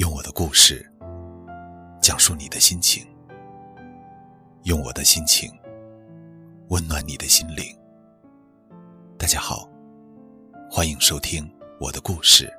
用我的故事讲述你的心情，用我的心情温暖你的心灵。大家好，欢迎收听我的故事，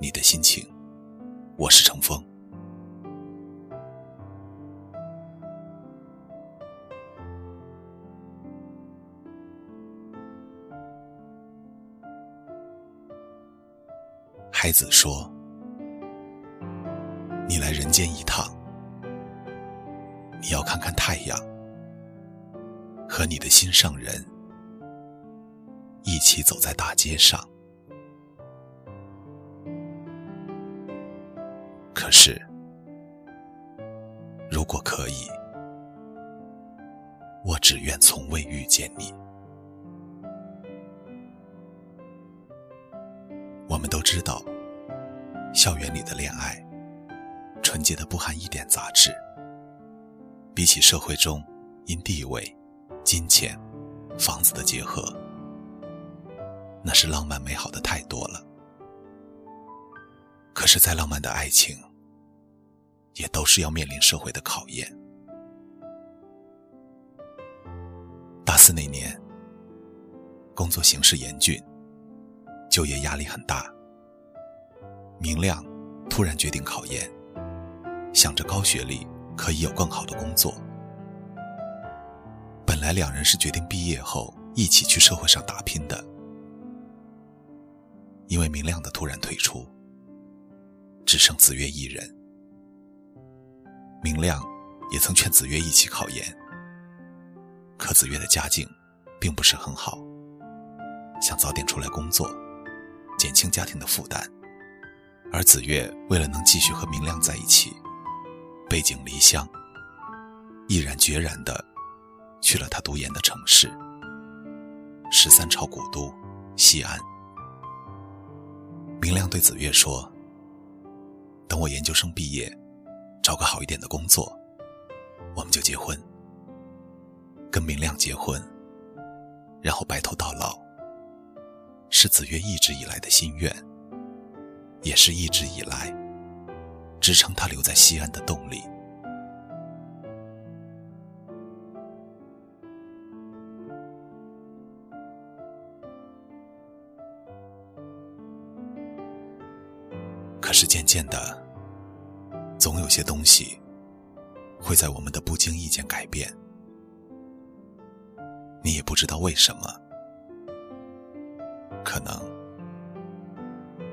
你的心情，我是程峰。孩子说：“来人间一趟，你要看看太阳，和你的心上人一起走在大街上。可是，如果可以，我只愿从未遇见你。”我们都知道，校园里的恋爱，纯洁的不含一点杂质。比起社会中因地位、金钱、房子的结合，那是浪漫美好的太多了。可是，再浪漫的爱情，也都是要面临社会的考验。大四那年，工作形势严峻。就业压力很大，明亮突然决定考研，想着高学历可以有更好的工作。本来两人是决定毕业后一起去社会上打拼的，因为明亮的突然退出，只剩子月一人。明亮也曾劝子月一起考研，可子月的家境并不是很好，想早点出来工作。减轻家庭的负担，而子月为了能继续和明亮在一起，背井离乡，毅然决然的去了他读研的城市——十三朝古都西安。明亮对子越说：“等我研究生毕业，找个好一点的工作，我们就结婚，跟明亮结婚，然后白头到老。”是子越一直以来的心愿，也是一直以来支撑他留在西安的动力。可是渐渐的，总有些东西会在我们的不经意间改变，你也不知道为什么。可能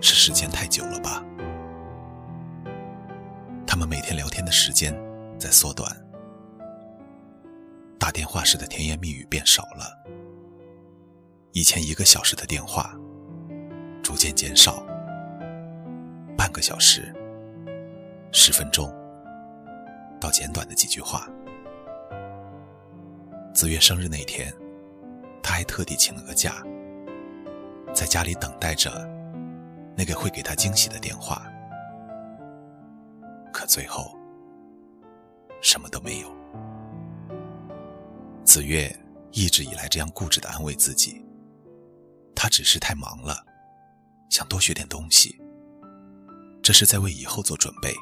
是时间太久了吧，们每天聊天的时间在缩短，打电话时的甜言蜜语变少了，以前一个小时的电话逐渐减少，半个小时、十分钟到简短的几句话。子越生日那天，他还特地请了个假。在家里等待着那个会给他惊喜的电话，最后什么都没有。子越一直以来这样固执的安慰自己，他只是太忙了，想多学点东西，这是在为以后做准备，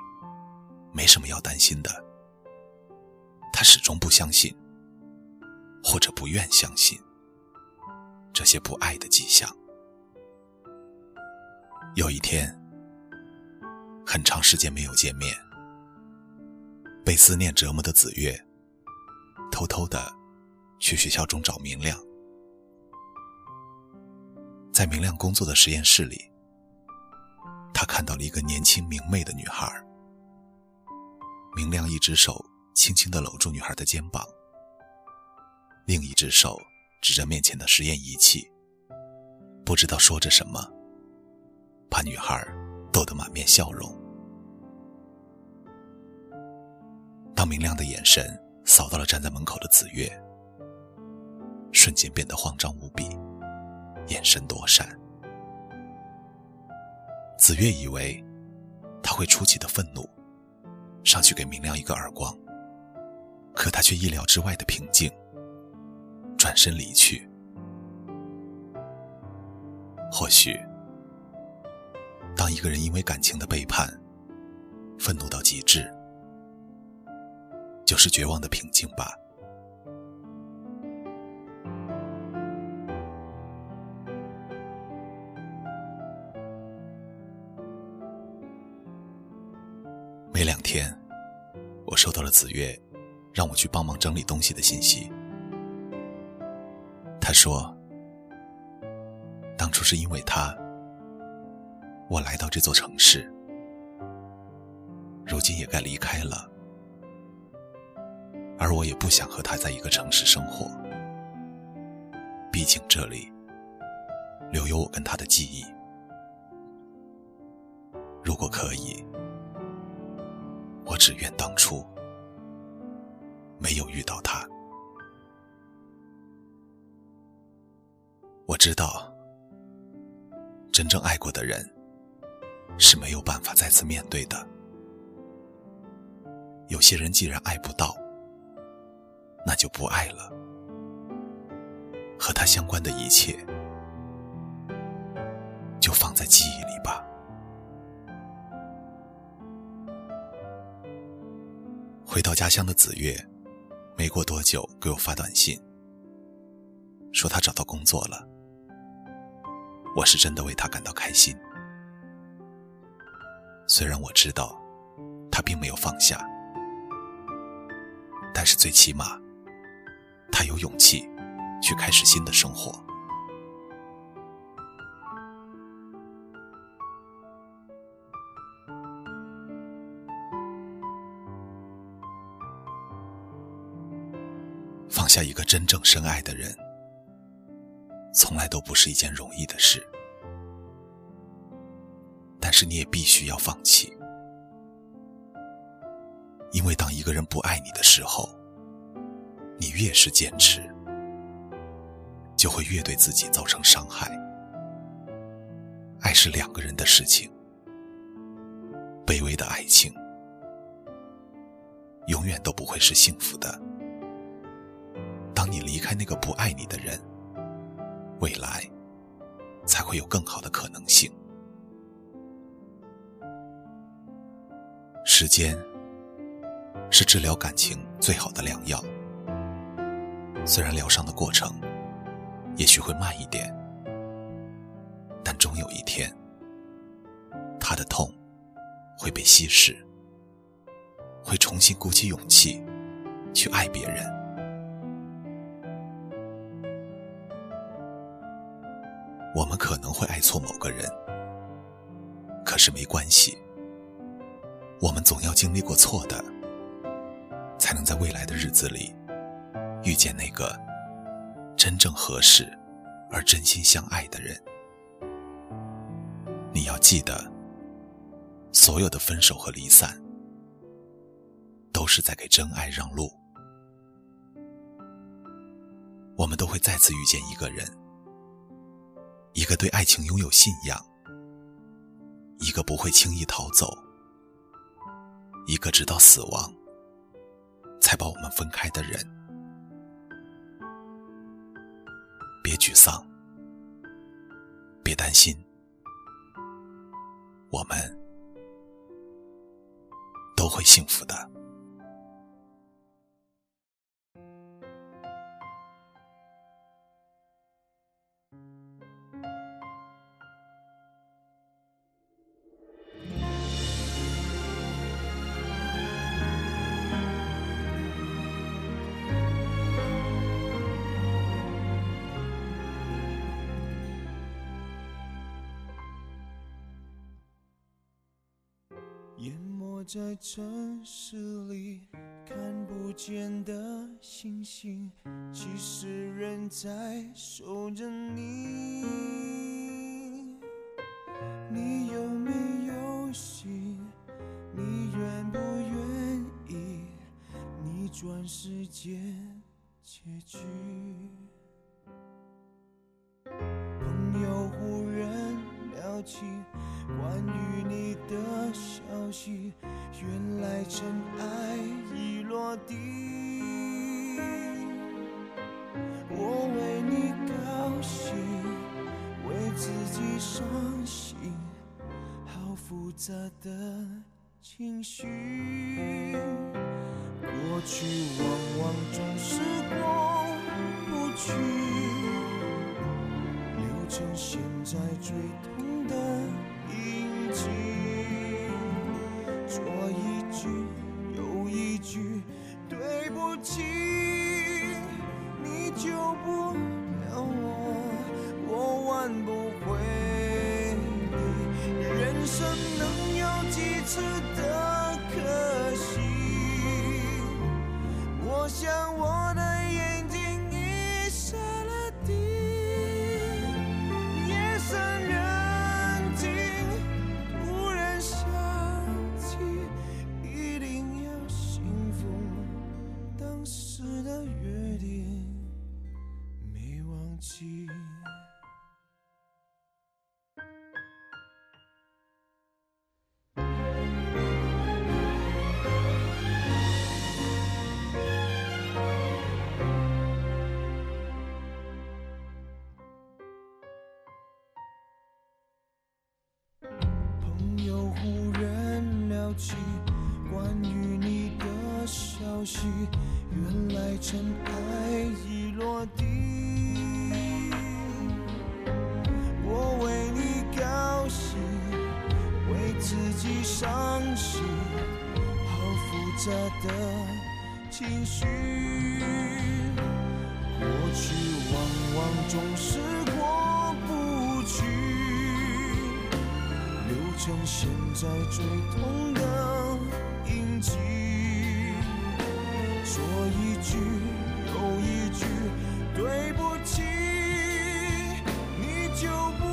没什么要担心的。他始终不相信，或者不愿相信这些不爱的迹象。有一天，很长时间没有见面，被思念折磨的子月，偷偷的去学校中找明亮。在明亮工作的实验室里，他看到了一个年轻明媚的女孩。明亮一只手轻轻的搂住女孩的肩膀，另一只手指着面前的实验仪器，不知道说着什么。把女孩逗得满面笑容。明亮的眼神扫到了站在门口的子越，瞬间变得慌张无比，眼神躲闪。子越以为他会出奇的愤怒，上去给明亮一个耳光，可他却意料之外的平静，转身离去。或许。当一个人因为感情的背叛，愤怒到极致，就是绝望的平静吧。没两天，我收到了子月让我去帮忙整理东西的信息。他说：“当初是因为他，我来到这座城市，如今也该离开了，而我也不想和他在一个城市生活。毕竟这里留有我跟他的记忆。如果可以。”我只愿当初没有遇到他。我知道，真正爱过的人是没有办法再次面对的。有些人既然爱不到，那就不爱了。和他相关的一切，就放在记忆里吧。回到家乡的子月，没过多久给我发短信，说他找到工作了。我是真的为他感到开心。虽然我知道他并没有放下，但是最起码他有勇气去开始新的生活。放下一个真正深爱的人，从来都不是一件容易的事。但是你也必须要放弃，因为当一个人不爱你的时候，你越是坚持，就会越对自己造成伤害。爱是两个人的事情，卑微的爱情永远都不会是幸福的。当你离开那个不爱你的人，未来才会有更好的可能性。时间是治疗感情最好的良药，虽然疗伤的过程也许会慢一点，但终有一天，他的痛会被稀释，会重新鼓起勇气去爱别人。我们可能会爱错某个人，可是没关系。我们总要经历过错的，才能在未来的日子里遇见那个真正合适而真心相爱的人。你要记得，所有的分手和离散，都是在给真爱让路。我们都会再次遇见一个人。一个对爱情拥有信仰，一个不会轻易逃走，一个直到死亡才把我们分开的人。别沮丧，别担心，我们都会幸福的。在城市里看不见的星星，其实人在守着你。你有没有心？你愿不愿意逆转时间结局？朋友忽然聊起。关于你的消息，原来尘埃已落地。我为你高兴，为自己伤心，好复杂的情绪。过去往往总是过不去，留成现在最痛的印记。说一句又一句对不起，你救不了我，我挽不回你。人生能有几次起关于你的消息，原来尘埃已落地。我为你高兴，为自己伤心，好复杂的情绪。过去往往总是像现在最痛的印记。说一句又一句对不起，你就不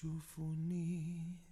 祝福你。